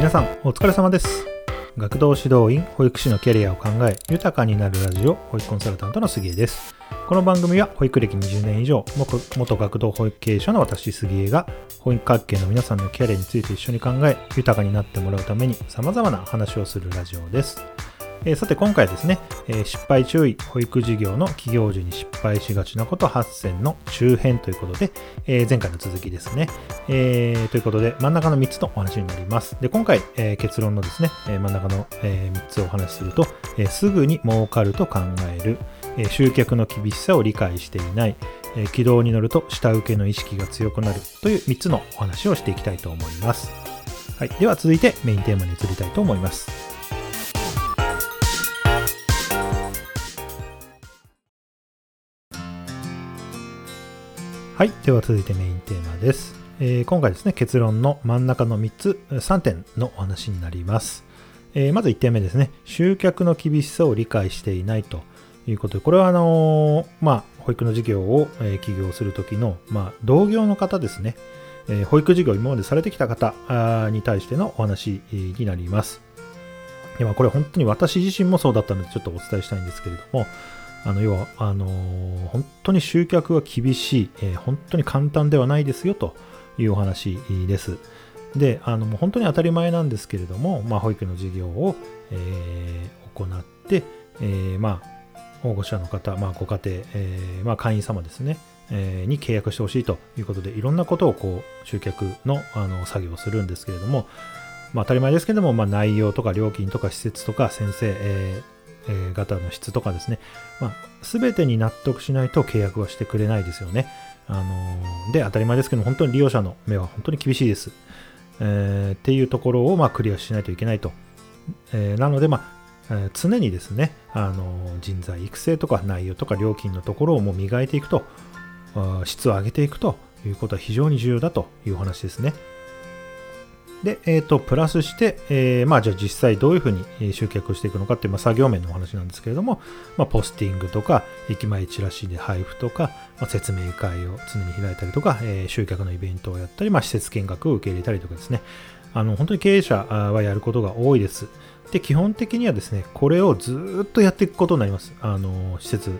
皆さんお疲れ様です。学童指導員保育士のキャリアを考え豊かになるラジオ保育コンサルタントの杉江です。この番組は保育歴20年以上元学童保育経営者の私杉江が保育関係の皆さんのキャリアについて一緒に考え豊かになってもらうために様々な話をするラジオです。えー、さて今回ですね、えー、失敗注意保育事業の起業時に失敗しがちなこと8選の中編ということで、えー、前回の続きですね、えー、ということで真ん中の3つのお話になります。で今回、えー、結論のですね、えー、真ん中の、えー、3つをお話しすると、えー、すぐに儲かると考える、えー、集客の厳しさを理解していない、えー、軌道に乗ると下請けの意識が強くなる。という3つのお話をしていきたいと思います。はい、では続いてメインテーマに移りたいと思います。はい。では続いてメインテーマです。えー、今回ですね、結論の真ん中の3つ、3点のお話になります。えー、まず1点目ですね、集客の厳しさを理解していないということで、これはあのー、まあ、保育の事業を、え起業するときの、まあ、同業の方ですね、え保育事業を今までされてきた方に対してのお話になります。でまあ、これ本当に私自身もそうだったのでちょっとお伝えしたいんですけれども、あの要はあのー、本当に集客は厳しい、えー、本当に簡単ではないですよというお話です。で、あのもう本当に当たり前なんですけれども、まあ、保育の事業を、えー、行って、えー、まあ、保護者の方、まあ、ご家庭、えー、まあ、会員様ですね、え、に契約してほしいということで、いろんなことをこう集客のあの作業をするんですけれども、まあ、当たり前ですけれども、まあ、内容とか料金とか施設とか先生、えーえ型の質とかですね、まあ、全てに納得しないと契約はしてくれないですよね。あの、で、当たり前ですけど、本当に利用者の目は本当に厳しいです。えー、っていうところを、まあ、クリアしないといけないと。えー、なので、まあ、え常にですね、あの人材育成とか内容とか料金のところをもう磨いていくと、質を上げていくということは非常に重要だというお話ですね。で、えっ、ー、と、プラスして、えー、まあ、じゃあ実際どういうふうに集客していくのかっていう、まあ、作業面のお話なんですけれども、まあ、ポスティングとか、駅前チラシで配布とか、まあ、説明会を常に開いたりとか、えー、集客のイベントをやったり、まあ、施設見学を受け入れたりとかですね、あの、本当に経営者はやることが多いです。で、基本的にはですね、これをずっとやっていくことになります。あの、施設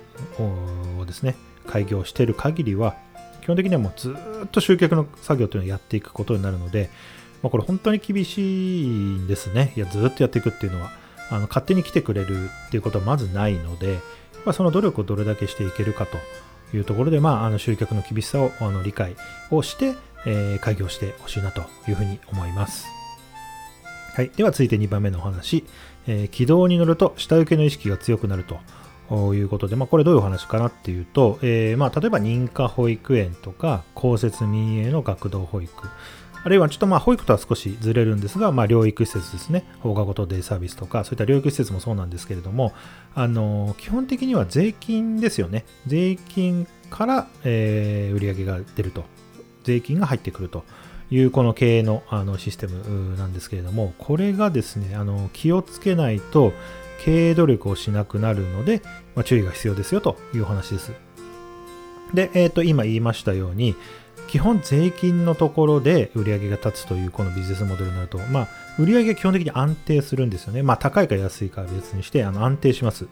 をですね、開業している限りは、基本的にはもうずっと集客の作業というのをやっていくことになるので、まあ、これ本当に厳しいんですね。いや、ずっとやっていくっていうのは、あの勝手に来てくれるっていうことはまずないので、まあ、その努力をどれだけしていけるかというところで、まあ、あの集客の厳しさをあの理解をして、えー、開業してほしいなというふうに思います。はい。では続いて2番目のお話。えー、軌道に乗ると下請けの意識が強くなるということで、まあ、これどういうお話かなっていうと、えー、まあ、例えば認可保育園とか公設民営の学童保育、あるいはちょっとまあ保育とは少しずれるんですが、まあ、療育施設ですね、放課後等デイサービスとか、そういった療育施設もそうなんですけれども、あの基本的には税金ですよね。税金から、えー、売り上げが出ると。税金が入ってくるというこの経営のあのシステムなんですけれども、これがですね、あの気をつけないと経営努力をしなくなるので、まあ、注意が必要ですよというお話です。で、えー、と今言いましたように、基本税金のところで売り上げが立つというこのビジネスモデルになると、まあ、売り上げは基本的に安定するんですよね。まあ、高いか安いかは別にしてあの安定します。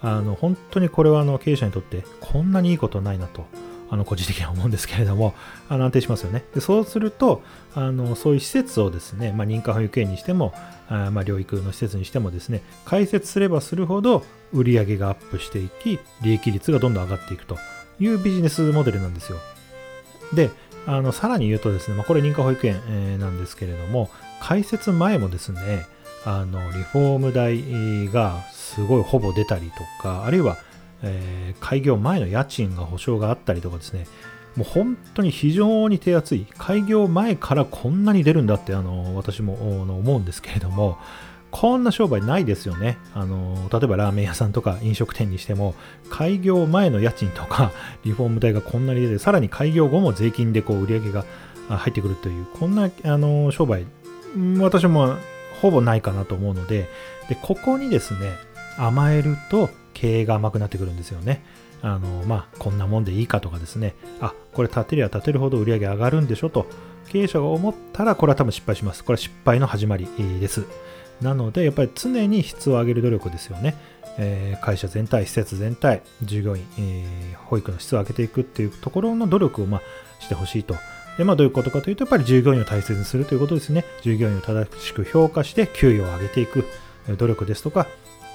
あの本当にこれはあの経営者にとってこんなにいいことないなと。あの個人的には思うんですけれども、あの安定しますよね。でそうするとあの、そういう施設をですね、まあ、認可保育園にしても、あまあ、療育の施設にしてもですね、開設すればするほど売り上げがアップしていき、利益率がどんどん上がっていくというビジネスモデルなんですよ。で、あのさらに言うとですね、まあ、これ認可保育園、えー、なんですけれども、開設前もですね、あのリフォーム代がすごいほぼ出たりとか、あるいは、えー、開業前の家賃が保証があったりとかですね、もう本当に非常に手厚い、開業前からこんなに出るんだってあの私も思うんですけれども、こんな商売ないですよね。あの、例えばラーメン屋さんとか飲食店にしても、開業前の家賃とか リフォーム代がこんなに出て、さらに開業後も税金でこう売り上げが入ってくるという、こんなあの商売、私もほぼないかなと思うので、で、ここにですね、甘えると経営が甘くなってくるんですよね。あの、まあ、こんなもんでいいかとかですね、あ、これ建てりゃ建てるほど売り上げ上がるんでしょと経営者が思ったら、これは多分失敗します。これは失敗の始まりです。なので、やっぱり常に質を上げる努力ですよね。えー、会社全体、施設全体、従業員、えー、保育の質を上げていくっていうところの努力を、まあ、してほしいと。で、まあ、どういうことかというと、やっぱり従業員を大切にするということですね。従業員を正しく評価して、給与を上げていく努力ですとか、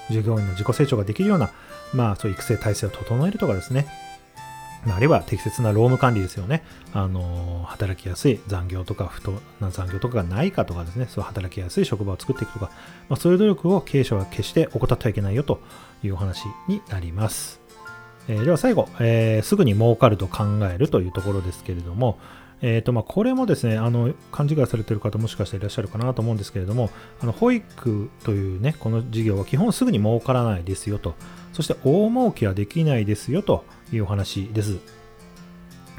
従業員の自己成長ができるような、まあ、そういう育成体制を整えるとかですね。あるいは適切な労務管理ですよね。あの、働きやすい残業とか不当な残業とかがないかとかですね、そう働きやすい職場を作っていくとか、まあ、そういう努力を経営者は決して怠ってはいけないよというお話になります。えー、では最後、えー、すぐに儲かると考えるというところですけれども、えーとまあ、これもですねあの勘違いされている方もしかしていらっしゃるかなと思うんですけれども。あの保育というねこの事業は基本すぐに儲からないですよと。そして大儲けはできないですよというお話です。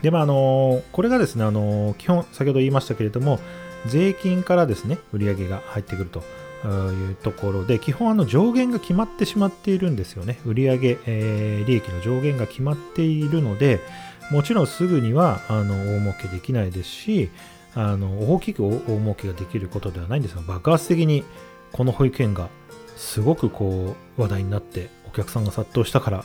で、まあ、あのこれがですね、あの基本、先ほど言いましたけれども、税金からですね、売上が入ってくるというところで、基本あの上限が決まってしまっているんですよね。売上、えー、利益の上限が決まっているので、もちろんすぐにはあの大儲けできないですし、あの大きく大儲けができることではないんですが、爆発的にこの保育園がすごくこう話題になってお客さんが殺到したから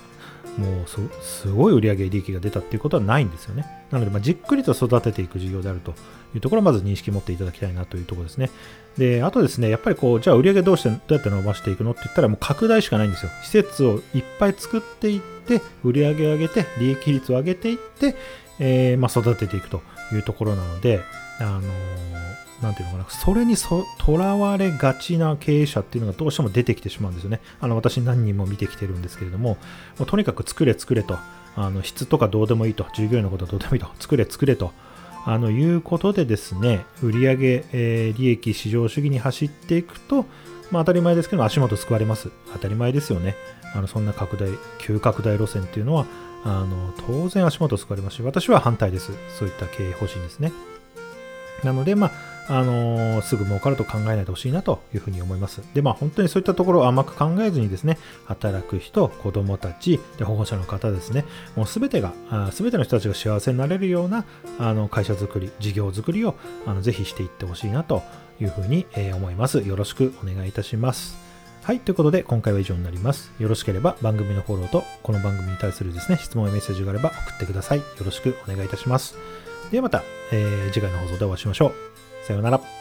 もうすごい売上利益が出たっていうことはないんですよね。なので、ま、じっくりと育てていく事業であるというところをまず認識持っていただきたいなというところですね。で、あとですね、やっぱりこう、じゃあ売上どうしてどうやって伸ばしていくのって言ったらもう拡大しかないんですよ。施設をいっぱい作っていって、売上を上げて、利益率を上げていって、えー、ま、育てていくというところなので、あのーなんていうのかな、それにとらわれがちな経営者っていうのがどうしても出てきてしまうんですよね。あの私何人も見てきてるんですけれども、もうとにかく作れ作れと、あの質とかどうでもいいと、従業員のことはどうでもいいと、作れ作れと、あのいうことでですね、売上、えー、利益、市場主義に走っていくと、まあ、当たり前ですけど足元救われます。当たり前ですよね。あのそんな拡大、急拡大路線っていうのは、あの当然足元救われますし、私は反対です。そういった経営方針ですね。なので、まあ、あのー、すぐ儲かると考えないでほしいなというふうに思います。で、まあ、本当にそういったところを甘く考えずにですね、働く人、子供たち、で保護者の方ですね、もうすべてが、すべての人たちが幸せになれるようなあの会社づくり、事業づくりをあのぜひしていってほしいなというふうに、えー、思います。よろしくお願いいたします。はい。ということで、今回は以上になります。よろしければ番組のフォローと、この番組に対するですね、質問やメッセージがあれば送ってください。よろしくお願いいたします。ではまた、えー、次回の放送でお会いしましょう。さようなら。